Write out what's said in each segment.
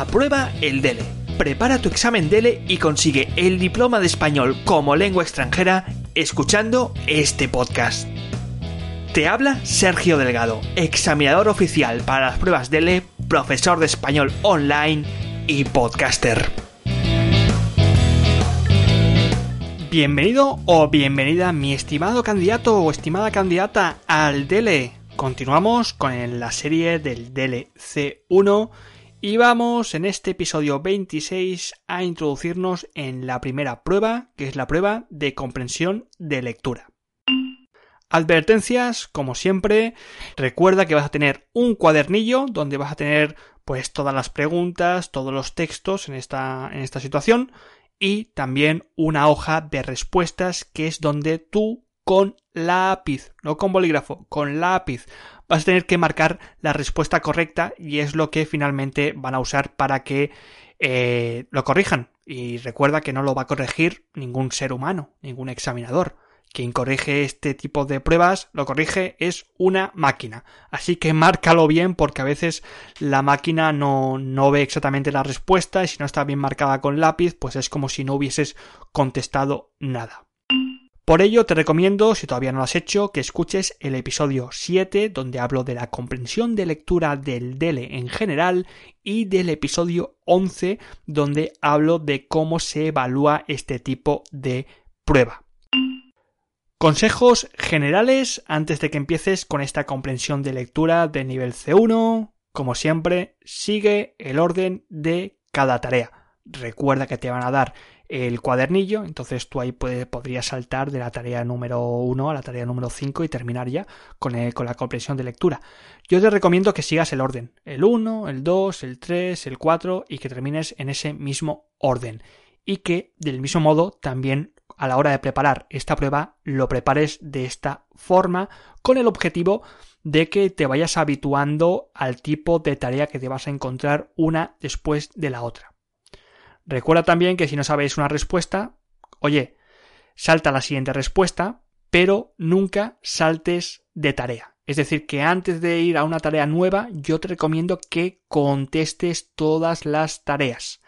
Aprueba el DELE. Prepara tu examen DELE y consigue el diploma de español como lengua extranjera escuchando este podcast. Te habla Sergio Delgado, examinador oficial para las pruebas DELE, profesor de español online y podcaster. Bienvenido o bienvenida mi estimado candidato o estimada candidata al DELE. Continuamos con la serie del DELE C1 y vamos en este episodio 26 a introducirnos en la primera prueba, que es la prueba de comprensión de lectura. Advertencias, como siempre, recuerda que vas a tener un cuadernillo donde vas a tener pues todas las preguntas, todos los textos en esta, en esta situación y también una hoja de respuestas que es donde tú con lápiz, no con bolígrafo, con lápiz vas a tener que marcar la respuesta correcta y es lo que finalmente van a usar para que eh, lo corrijan. Y recuerda que no lo va a corregir ningún ser humano, ningún examinador. Quien corrige este tipo de pruebas, lo corrige, es una máquina. Así que márcalo bien porque a veces la máquina no, no ve exactamente la respuesta y si no está bien marcada con lápiz, pues es como si no hubieses contestado nada. Por ello te recomiendo, si todavía no lo has hecho, que escuches el episodio 7, donde hablo de la comprensión de lectura del DELE en general, y del episodio 11, donde hablo de cómo se evalúa este tipo de prueba. Consejos generales antes de que empieces con esta comprensión de lectura de nivel C1. Como siempre, sigue el orden de cada tarea. Recuerda que te van a dar el cuadernillo, entonces tú ahí podrías saltar de la tarea número 1 a la tarea número 5 y terminar ya con, con la comprensión de lectura. Yo te recomiendo que sigas el orden, el 1, el 2, el 3, el 4 y que termines en ese mismo orden. Y que del mismo modo también a la hora de preparar esta prueba lo prepares de esta forma con el objetivo de que te vayas habituando al tipo de tarea que te vas a encontrar una después de la otra. Recuerda también que si no sabes una respuesta, oye, salta la siguiente respuesta, pero nunca saltes de tarea. Es decir, que antes de ir a una tarea nueva, yo te recomiendo que contestes todas las tareas.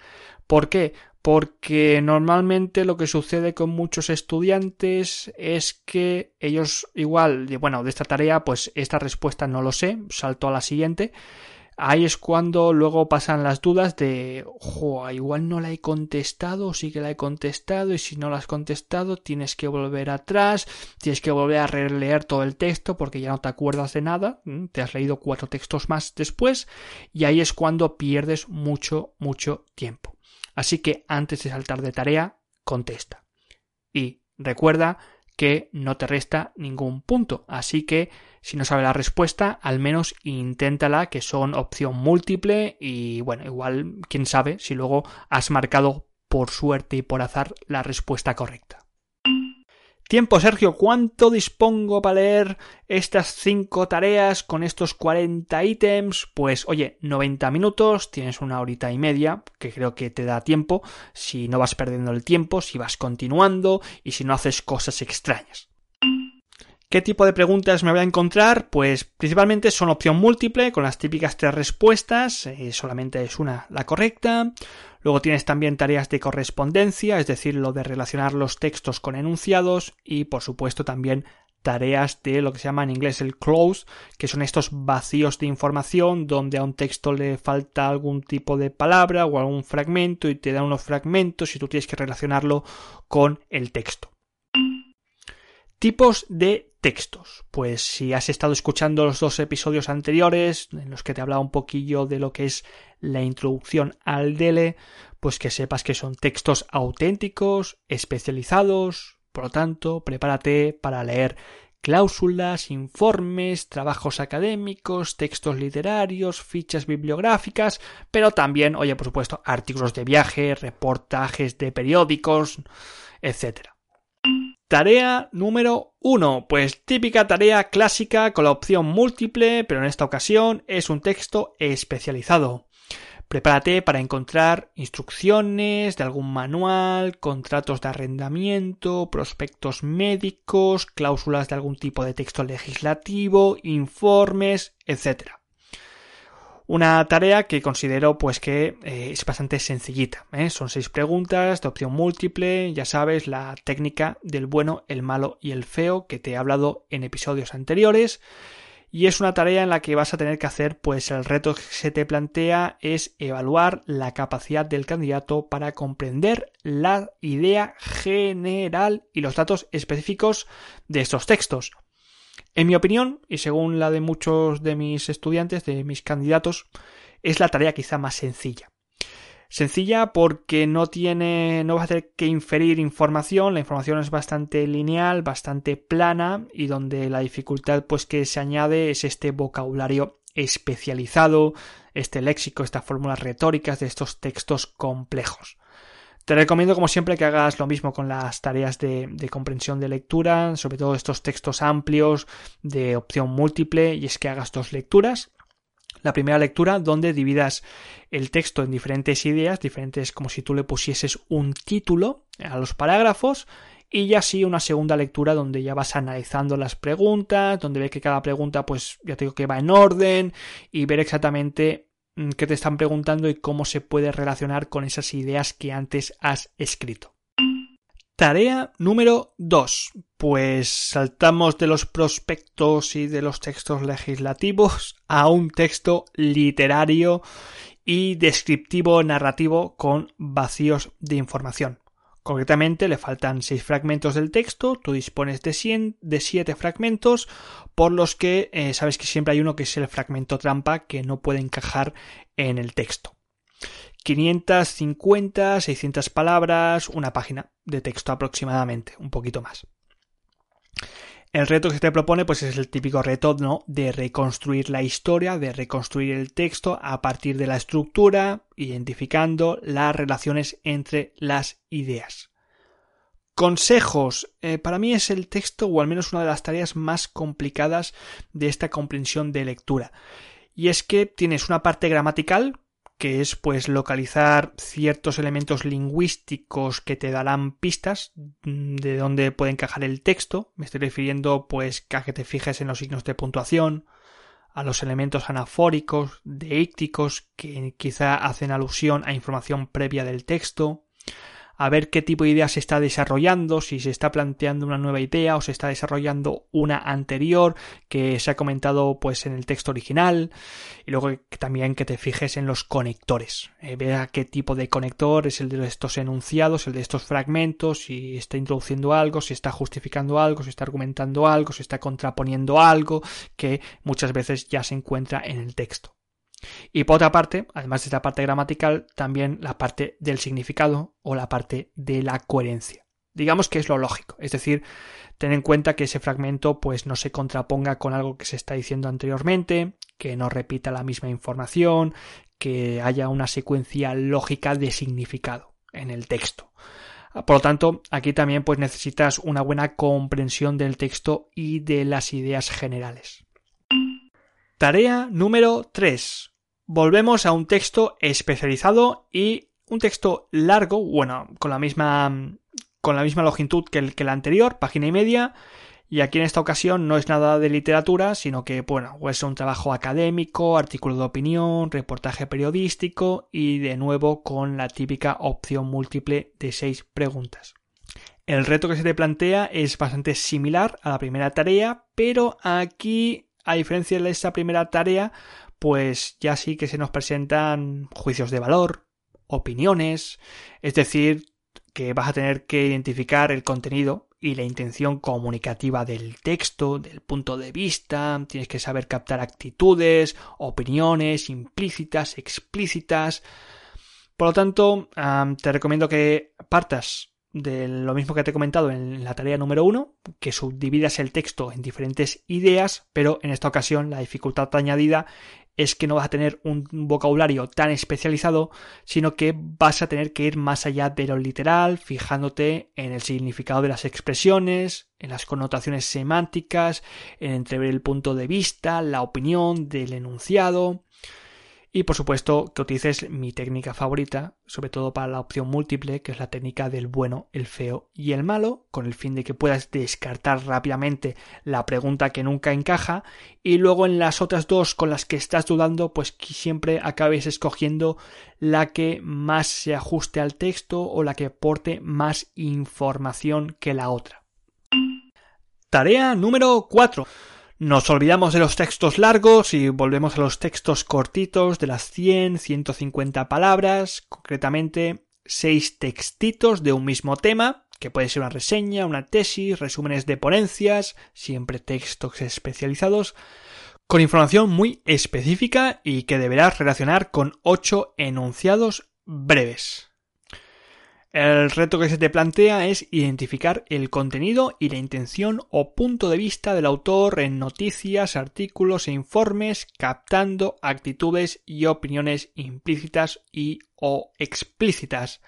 ¿Por qué? Porque normalmente lo que sucede con muchos estudiantes es que ellos igual, bueno, de esta tarea, pues esta respuesta no lo sé, salto a la siguiente, ahí es cuando luego pasan las dudas de, jo, igual no la he contestado, o sí que la he contestado, y si no la has contestado, tienes que volver atrás, tienes que volver a releer todo el texto porque ya no te acuerdas de nada, te has leído cuatro textos más después, y ahí es cuando pierdes mucho, mucho tiempo. Así que antes de saltar de tarea, contesta. Y recuerda que no te resta ningún punto, así que si no sabes la respuesta, al menos inténtala, que son opción múltiple y bueno, igual, quién sabe si luego has marcado por suerte y por azar la respuesta correcta. Tiempo, Sergio, ¿cuánto dispongo para leer estas cinco tareas con estos 40 ítems? Pues oye, 90 minutos, tienes una horita y media, que creo que te da tiempo, si no vas perdiendo el tiempo, si vas continuando y si no haces cosas extrañas. ¿Qué tipo de preguntas me voy a encontrar? Pues principalmente son opción múltiple, con las típicas tres respuestas, eh, solamente es una la correcta. Luego tienes también tareas de correspondencia, es decir, lo de relacionar los textos con enunciados y por supuesto también tareas de lo que se llama en inglés el close, que son estos vacíos de información donde a un texto le falta algún tipo de palabra o algún fragmento y te da unos fragmentos y tú tienes que relacionarlo con el texto. Tipos de textos. Pues si has estado escuchando los dos episodios anteriores, en los que te hablaba un poquillo de lo que es la introducción al DELE, pues que sepas que son textos auténticos, especializados, por lo tanto, prepárate para leer cláusulas, informes, trabajos académicos, textos literarios, fichas bibliográficas, pero también, oye, por supuesto, artículos de viaje, reportajes de periódicos, etc. Tarea número 1. Pues típica tarea clásica con la opción múltiple, pero en esta ocasión es un texto especializado. Prepárate para encontrar instrucciones de algún manual, contratos de arrendamiento, prospectos médicos, cláusulas de algún tipo de texto legislativo, informes, etc. Una tarea que considero pues que eh, es bastante sencillita. ¿eh? Son seis preguntas de opción múltiple, ya sabes, la técnica del bueno, el malo y el feo que te he hablado en episodios anteriores. Y es una tarea en la que vas a tener que hacer, pues el reto que se te plantea es evaluar la capacidad del candidato para comprender la idea general y los datos específicos de estos textos. En mi opinión, y según la de muchos de mis estudiantes, de mis candidatos, es la tarea quizá más sencilla. Sencilla porque no tiene, no va a hacer que inferir información, la información es bastante lineal, bastante plana y donde la dificultad pues que se añade es este vocabulario especializado, este léxico, estas fórmulas retóricas de estos textos complejos. Te recomiendo, como siempre, que hagas lo mismo con las tareas de, comprensión de lectura, sobre todo estos textos amplios de opción múltiple, y es que hagas dos lecturas. La primera lectura donde dividas el texto en diferentes ideas, diferentes como si tú le pusieses un título a los parágrafos, y ya sí una segunda lectura donde ya vas analizando las preguntas, donde ves que cada pregunta pues ya te digo que va en orden y ver exactamente que te están preguntando y cómo se puede relacionar con esas ideas que antes has escrito. Tarea número 2. Pues saltamos de los prospectos y de los textos legislativos a un texto literario y descriptivo narrativo con vacíos de información. Concretamente le faltan seis fragmentos del texto, tú dispones de, de siete fragmentos, por los que eh, sabes que siempre hay uno que es el fragmento trampa que no puede encajar en el texto. 550, 600 palabras, una página de texto aproximadamente, un poquito más. El reto que se te propone pues es el típico reto ¿no? de reconstruir la historia, de reconstruir el texto a partir de la estructura, identificando las relaciones entre las ideas. Consejos. Eh, para mí es el texto, o al menos una de las tareas más complicadas de esta comprensión de lectura. Y es que tienes una parte gramatical, que es pues localizar ciertos elementos lingüísticos que te darán pistas mm, de dónde puede encajar el texto. Me estoy refiriendo pues a que te fijes en los signos de puntuación, a los elementos anafóricos, deícticos que quizá hacen alusión a información previa del texto, a ver qué tipo de idea se está desarrollando, si se está planteando una nueva idea o se está desarrollando una anterior que se ha comentado pues en el texto original y luego también que te fijes en los conectores, eh, vea qué tipo de conector es el de estos enunciados, el de estos fragmentos, si está introduciendo algo, si está justificando algo, si está argumentando algo, si está contraponiendo algo que muchas veces ya se encuentra en el texto. Y por otra parte, además de esta parte gramatical, también la parte del significado o la parte de la coherencia. Digamos que es lo lógico, es decir, ten en cuenta que ese fragmento pues no se contraponga con algo que se está diciendo anteriormente, que no repita la misma información, que haya una secuencia lógica de significado en el texto. Por lo tanto, aquí también pues necesitas una buena comprensión del texto y de las ideas generales. Tarea número 3 volvemos a un texto especializado y un texto largo, bueno, con la misma con la misma longitud que el, que el anterior, página y media, y aquí en esta ocasión no es nada de literatura, sino que, bueno, es un trabajo académico, artículo de opinión, reportaje periodístico y de nuevo con la típica opción múltiple de seis preguntas. El reto que se te plantea es bastante similar a la primera tarea, pero aquí, a diferencia de esta primera tarea, pues ya sí que se nos presentan juicios de valor, opiniones, es decir, que vas a tener que identificar el contenido y la intención comunicativa del texto, del punto de vista, tienes que saber captar actitudes, opiniones implícitas, explícitas. Por lo tanto, te recomiendo que partas de lo mismo que te he comentado en la tarea número uno, que subdividas el texto en diferentes ideas, pero en esta ocasión la dificultad añadida es que no vas a tener un vocabulario tan especializado, sino que vas a tener que ir más allá de lo literal, fijándote en el significado de las expresiones, en las connotaciones semánticas, en entrever el punto de vista, la opinión del enunciado. Y por supuesto que utilices mi técnica favorita, sobre todo para la opción múltiple, que es la técnica del bueno, el feo y el malo, con el fin de que puedas descartar rápidamente la pregunta que nunca encaja y luego en las otras dos con las que estás dudando, pues que siempre acabes escogiendo la que más se ajuste al texto o la que aporte más información que la otra. Tarea número 4. Nos olvidamos de los textos largos y volvemos a los textos cortitos de las 100, 150 palabras, concretamente 6 textitos de un mismo tema, que puede ser una reseña, una tesis, resúmenes de ponencias, siempre textos especializados, con información muy específica y que deberás relacionar con 8 enunciados breves. El reto que se te plantea es identificar el contenido y la intención o punto de vista del autor en noticias, artículos e informes, captando actitudes y opiniones implícitas y o explícitas.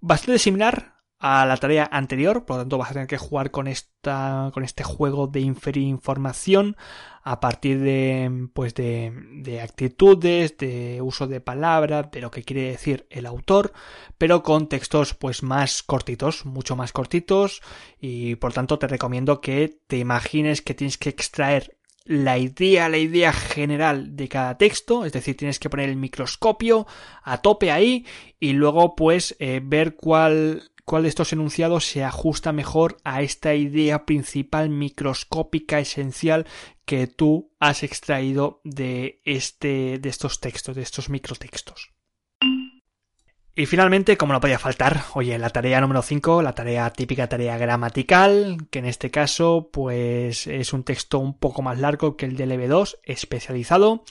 Bastante similar a la tarea anterior, por lo tanto vas a tener que jugar con esta con este juego de inferir información a partir de pues de, de actitudes, de uso de palabras, de lo que quiere decir el autor, pero con textos pues más cortitos, mucho más cortitos y por tanto te recomiendo que te imagines que tienes que extraer la idea, la idea general de cada texto, es decir, tienes que poner el microscopio a tope ahí y luego pues eh, ver cuál cuál de estos enunciados se ajusta mejor a esta idea principal microscópica esencial que tú has extraído de este de estos textos, de estos microtextos. Y finalmente, como no podía faltar, oye, la tarea número 5, la tarea típica tarea gramatical, que en este caso, pues es un texto un poco más largo que el del EB2, especializado,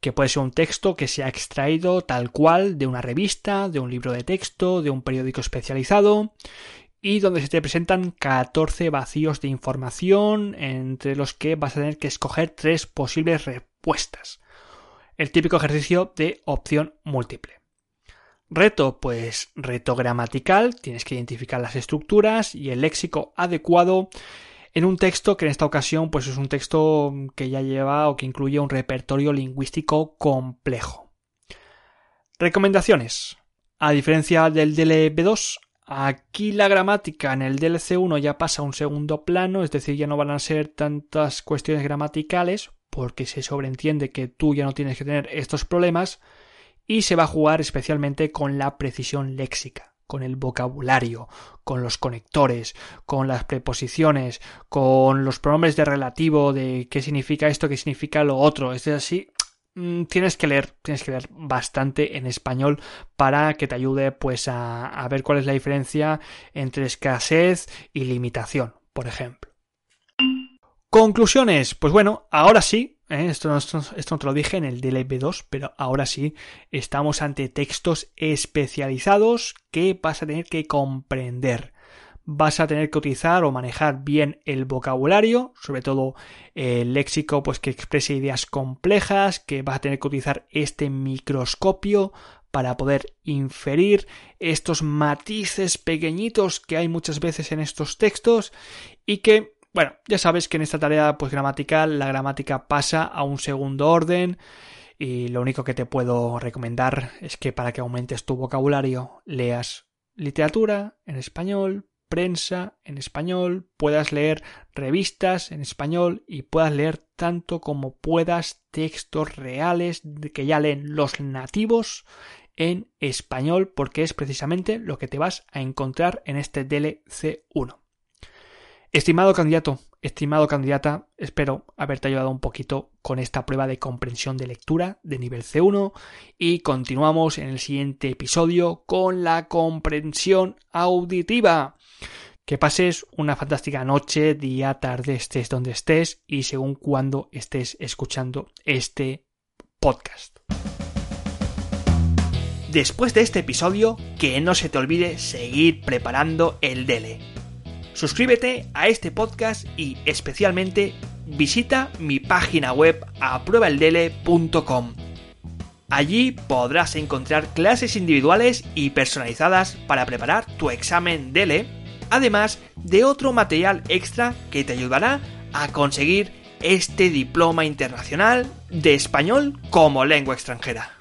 que puede ser un texto que se ha extraído tal cual de una revista, de un libro de texto, de un periódico especializado, y donde se te presentan 14 vacíos de información, entre los que vas a tener que escoger tres posibles respuestas. El típico ejercicio de opción múltiple. Reto, pues reto gramatical, tienes que identificar las estructuras y el léxico adecuado en un texto que en esta ocasión pues es un texto que ya lleva o que incluye un repertorio lingüístico complejo. Recomendaciones. A diferencia del DLB2, aquí la gramática en el DLC1 ya pasa a un segundo plano, es decir, ya no van a ser tantas cuestiones gramaticales porque se sobreentiende que tú ya no tienes que tener estos problemas, y se va a jugar especialmente con la precisión léxica, con el vocabulario, con los conectores, con las preposiciones, con los pronombres de relativo de qué significa esto, qué significa lo otro. Es así, mm, tienes que leer, tienes que leer bastante en español para que te ayude pues a, a ver cuál es la diferencia entre escasez y limitación, por ejemplo. Conclusiones. Pues bueno, ahora sí, ¿eh? esto, no, esto, no te lo dije en el DLP2, pero ahora sí estamos ante textos especializados que vas a tener que comprender. Vas a tener que utilizar o manejar bien el vocabulario, sobre todo el léxico, pues que exprese ideas complejas, que vas a tener que utilizar este microscopio para poder inferir estos matices pequeñitos que hay muchas veces en estos textos y que bueno, ya sabes que en esta tarea pues gramatical la gramática pasa a un segundo orden y lo único que te puedo recomendar es que para que aumentes tu vocabulario leas literatura en español, prensa en español, puedas leer revistas en español y puedas leer tanto como puedas textos reales que ya leen los nativos en español porque es precisamente lo que te vas a encontrar en este DLC1. Estimado candidato, estimado candidata, espero haberte ayudado un poquito con esta prueba de comprensión de lectura de nivel C1 y continuamos en el siguiente episodio con la comprensión auditiva. Que pases una fantástica noche, día, tarde, estés donde estés y según cuando estés escuchando este podcast. Después de este episodio, que no se te olvide seguir preparando el DELE Suscríbete a este podcast y especialmente visita mi página web apruebaeldele.com. Allí podrás encontrar clases individuales y personalizadas para preparar tu examen DELE, además de otro material extra que te ayudará a conseguir este diploma internacional de español como lengua extranjera.